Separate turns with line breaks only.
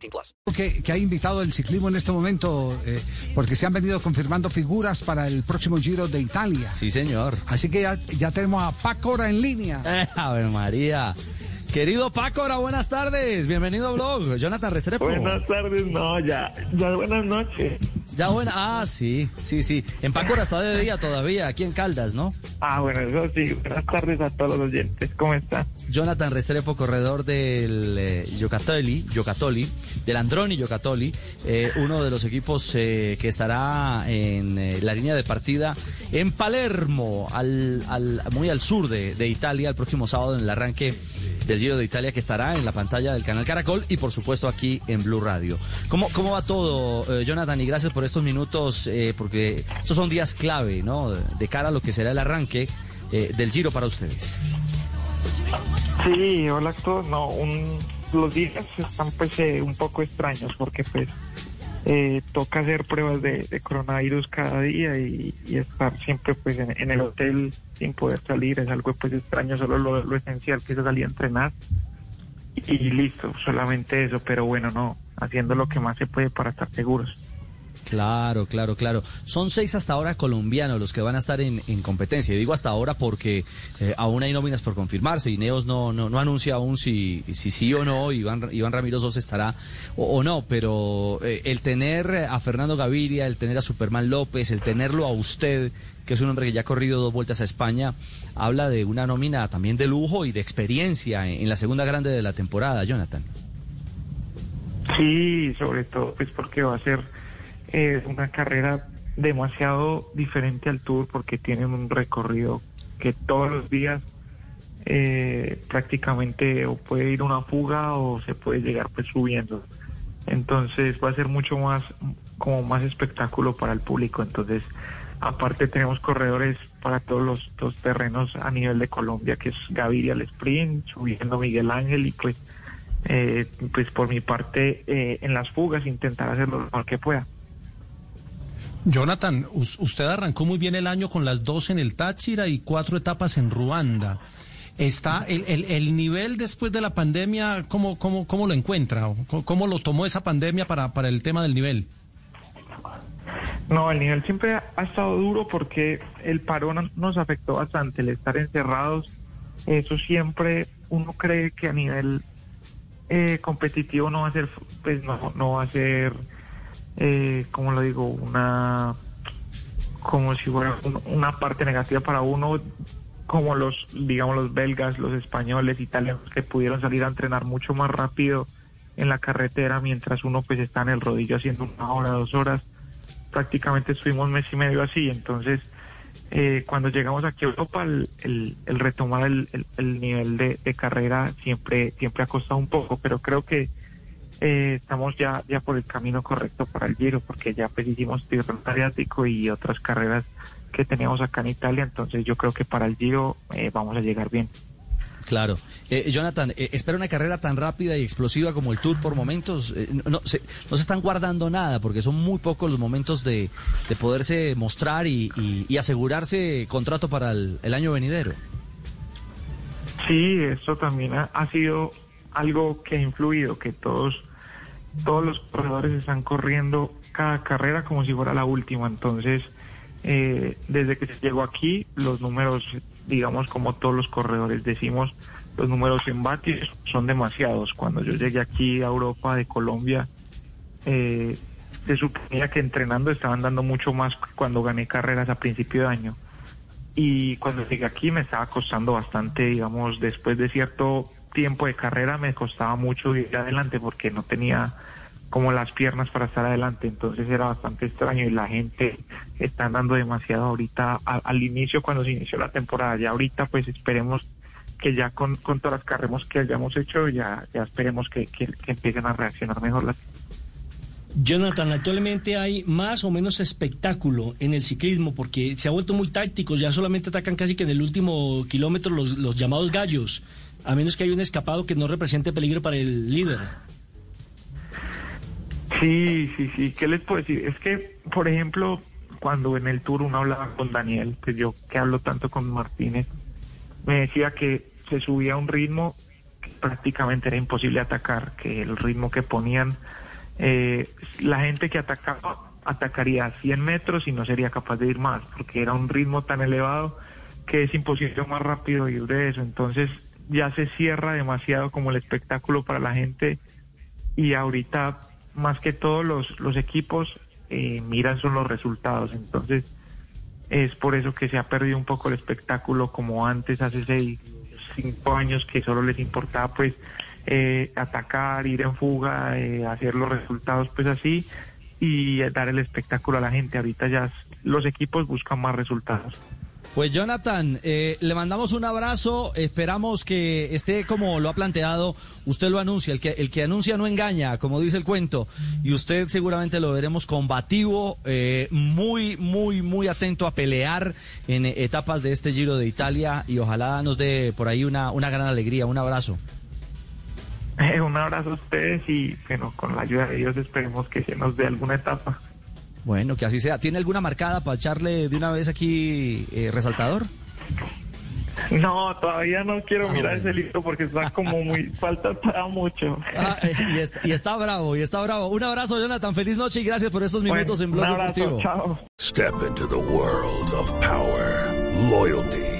18 plus.
que, que ha invitado el ciclismo en este momento, eh, porque se han venido confirmando figuras para el próximo Giro de Italia.
Sí, señor.
Así que ya, ya tenemos a Pácora en línea.
Eh, a ver, María. Querido Pácora, buenas tardes. Bienvenido a Blog. Jonathan Restrepo.
Buenas tardes, no, ya, ya buenas noches.
Ya buena. Ah, sí, sí, sí. En Pácora está de día todavía, aquí en Caldas, ¿no?
Ah, bueno, eso sí, buenas tardes a todos los oyentes, ¿cómo están?
Jonathan Restrepo, corredor del eh, Yocatoli, Yocatoli, del Androni Yocatoli, eh, uno de los equipos eh, que estará en eh, la línea de partida en Palermo, al, al- muy al sur de, de Italia, el próximo sábado en el arranque del Giro de Italia que estará en la pantalla del canal Caracol y por supuesto aquí en Blue Radio. ¿Cómo, cómo va todo, Jonathan? Y gracias por estos minutos, eh, porque estos son días clave, ¿no? De, cara a lo que será el arranque eh, del Giro para ustedes.
Sí, hola a todos, no, un, los días están pues eh, un poco extraños porque pues eh, toca hacer pruebas de, de coronavirus cada día y, y estar siempre pues en, en el hotel sin poder salir es algo pues extraño, solo lo, lo esencial que es salir a entrenar y listo, solamente eso, pero bueno, no, haciendo lo que más se puede para estar seguros.
Claro, claro, claro. Son seis hasta ahora colombianos los que van a estar en, en competencia. Y digo hasta ahora porque eh, aún hay nóminas por confirmarse. Ineos no, no, no anuncia aún si, si sí o no, Iván, Iván Ramiro Sos estará o, no. Pero eh, el tener a Fernando Gaviria, el tener a Superman López, el tenerlo a usted, que es un hombre que ya ha corrido dos vueltas a España, habla de una nómina también de lujo y de experiencia en, en la segunda grande de la temporada, Jonathan.
Sí, sobre todo pues porque va a ser eh, una carrera demasiado diferente al Tour porque tienen un recorrido que todos los días eh, prácticamente o puede ir una fuga o se puede llegar pues subiendo. Entonces va a ser mucho más como más espectáculo para el público. Entonces aparte tenemos corredores para todos los, los terrenos a nivel de Colombia que es Gaviria al sprint, subiendo Miguel Ángel y pues eh, pues por mi parte eh, en las fugas intentar hacer lo mejor que pueda.
Jonathan, us- usted arrancó muy bien el año con las dos en el Táchira y cuatro etapas en Ruanda. Está el, el- el nivel después de la pandemia, ¿cómo, cómo, cómo lo encuentra? ¿O ¿Cómo, cómo lo tomó esa pandemia para, para el tema del nivel?
No, el nivel siempre ha estado duro porque el parón nos afectó bastante, el estar encerrados, eso siempre uno cree que a nivel eh, competitivo no va a ser, pues no, no va a ser, eh, como lo digo, una, como si fuera un- una parte negativa para uno, como los, digamos, los belgas, los españoles, italianos, que pudieron salir a entrenar mucho más rápido en la carretera mientras uno pues está en el rodillo haciendo una hora, dos horas. Prácticamente estuvimos mes y medio así, entonces eh, cuando llegamos aquí a Europa el, el- el retomar el, el- el nivel de, de carrera siempre siempre ha costado un poco, pero creo que eh, estamos ya ya por el camino correcto para el Giro, porque ya pues hicimos Tirreno Adriático y otras carreras que teníamos acá en Italia, entonces yo creo que para el Giro eh, vamos a llegar bien.
Claro. Eh, Jonathan, eh, ¿espera una carrera tan rápida y explosiva como el Tour por momentos? Eh, no, no se, no se están guardando nada porque son muy pocos los momentos de, de poderse mostrar y, y- y asegurarse contrato para el, el año venidero.
Sí, eso también ha, ha sido algo que ha influido, que todos, todos los corredores están corriendo cada carrera como si fuera la última. Entonces, eh, desde que se llegó aquí, los números, digamos, como todos los corredores decimos, los números en vatios son demasiados. Cuando yo llegué aquí a Europa de Colombia, eh, se suponía que entrenando estaban dando mucho más cuando gané carreras a principio de año y cuando llegué aquí me estaba costando bastante, digamos, después de cierto tiempo de carrera me costaba mucho ir adelante porque no tenía como las piernas para estar adelante, entonces era bastante extraño y la gente está dando demasiado ahorita al inicio cuando se inició la temporada, ya ahorita pues esperemos que ya con, con todas las carreras que hayamos hecho, ya, ya esperemos que, que, que empiecen a reaccionar mejor las
Jonathan, actualmente hay más o menos espectáculo en el ciclismo porque se ha vuelto muy táctico, ya solamente atacan casi que en el último kilómetro los, los llamados gallos, a menos que haya un escapado que no represente peligro para el líder.
Sí, sí, sí, ¿qué les puedo decir? Es que, por ejemplo, cuando en el tour uno hablaba con Daniel, pues yo que hablo tanto con Martínez, me decía que se subía a un ritmo que prácticamente era imposible atacar, que el ritmo que ponían eh, la gente que atacaba atacaría a 100 metros y no sería capaz de ir más, porque era un ritmo tan elevado que es imposible más rápido ir de eso. Entonces ya se cierra demasiado como el espectáculo para la gente y ahorita más que todos los, los equipos eh, miran son los resultados. Entonces es por eso que se ha perdido un poco el espectáculo como antes, hace seis, cinco años que solo les importaba pues eh, atacar, ir en fuga, eh, hacer los resultados pues así y dar el espectáculo a la gente. Ahorita ya los equipos buscan más resultados.
Pues Jonathan, eh, le mandamos un abrazo, esperamos que esté como lo ha planteado, usted lo anuncia, el que, el que anuncia no engaña, como dice el cuento, y usted seguramente lo veremos combativo, eh, muy, muy, muy atento a pelear en etapas de este Giro de Italia. Y ojalá nos dé por ahí una, una gran alegría, un abrazo.
un abrazo a ustedes y bueno, con la ayuda de Dios esperemos que se nos dé alguna etapa.
Bueno, que así sea. ¿Tiene alguna marcada para echarle de una vez aquí eh, resaltador?
No, todavía no quiero mirar ese libro porque está como muy, falta para mucho.
Ah, eh, y, está, y, está, bravo, y está bravo. Un abrazo, Jonathan. Feliz noche y gracias por estos minutos en Blog
un abrazo,
Deportivo.
Chao.
Step into the world of power, loyalty,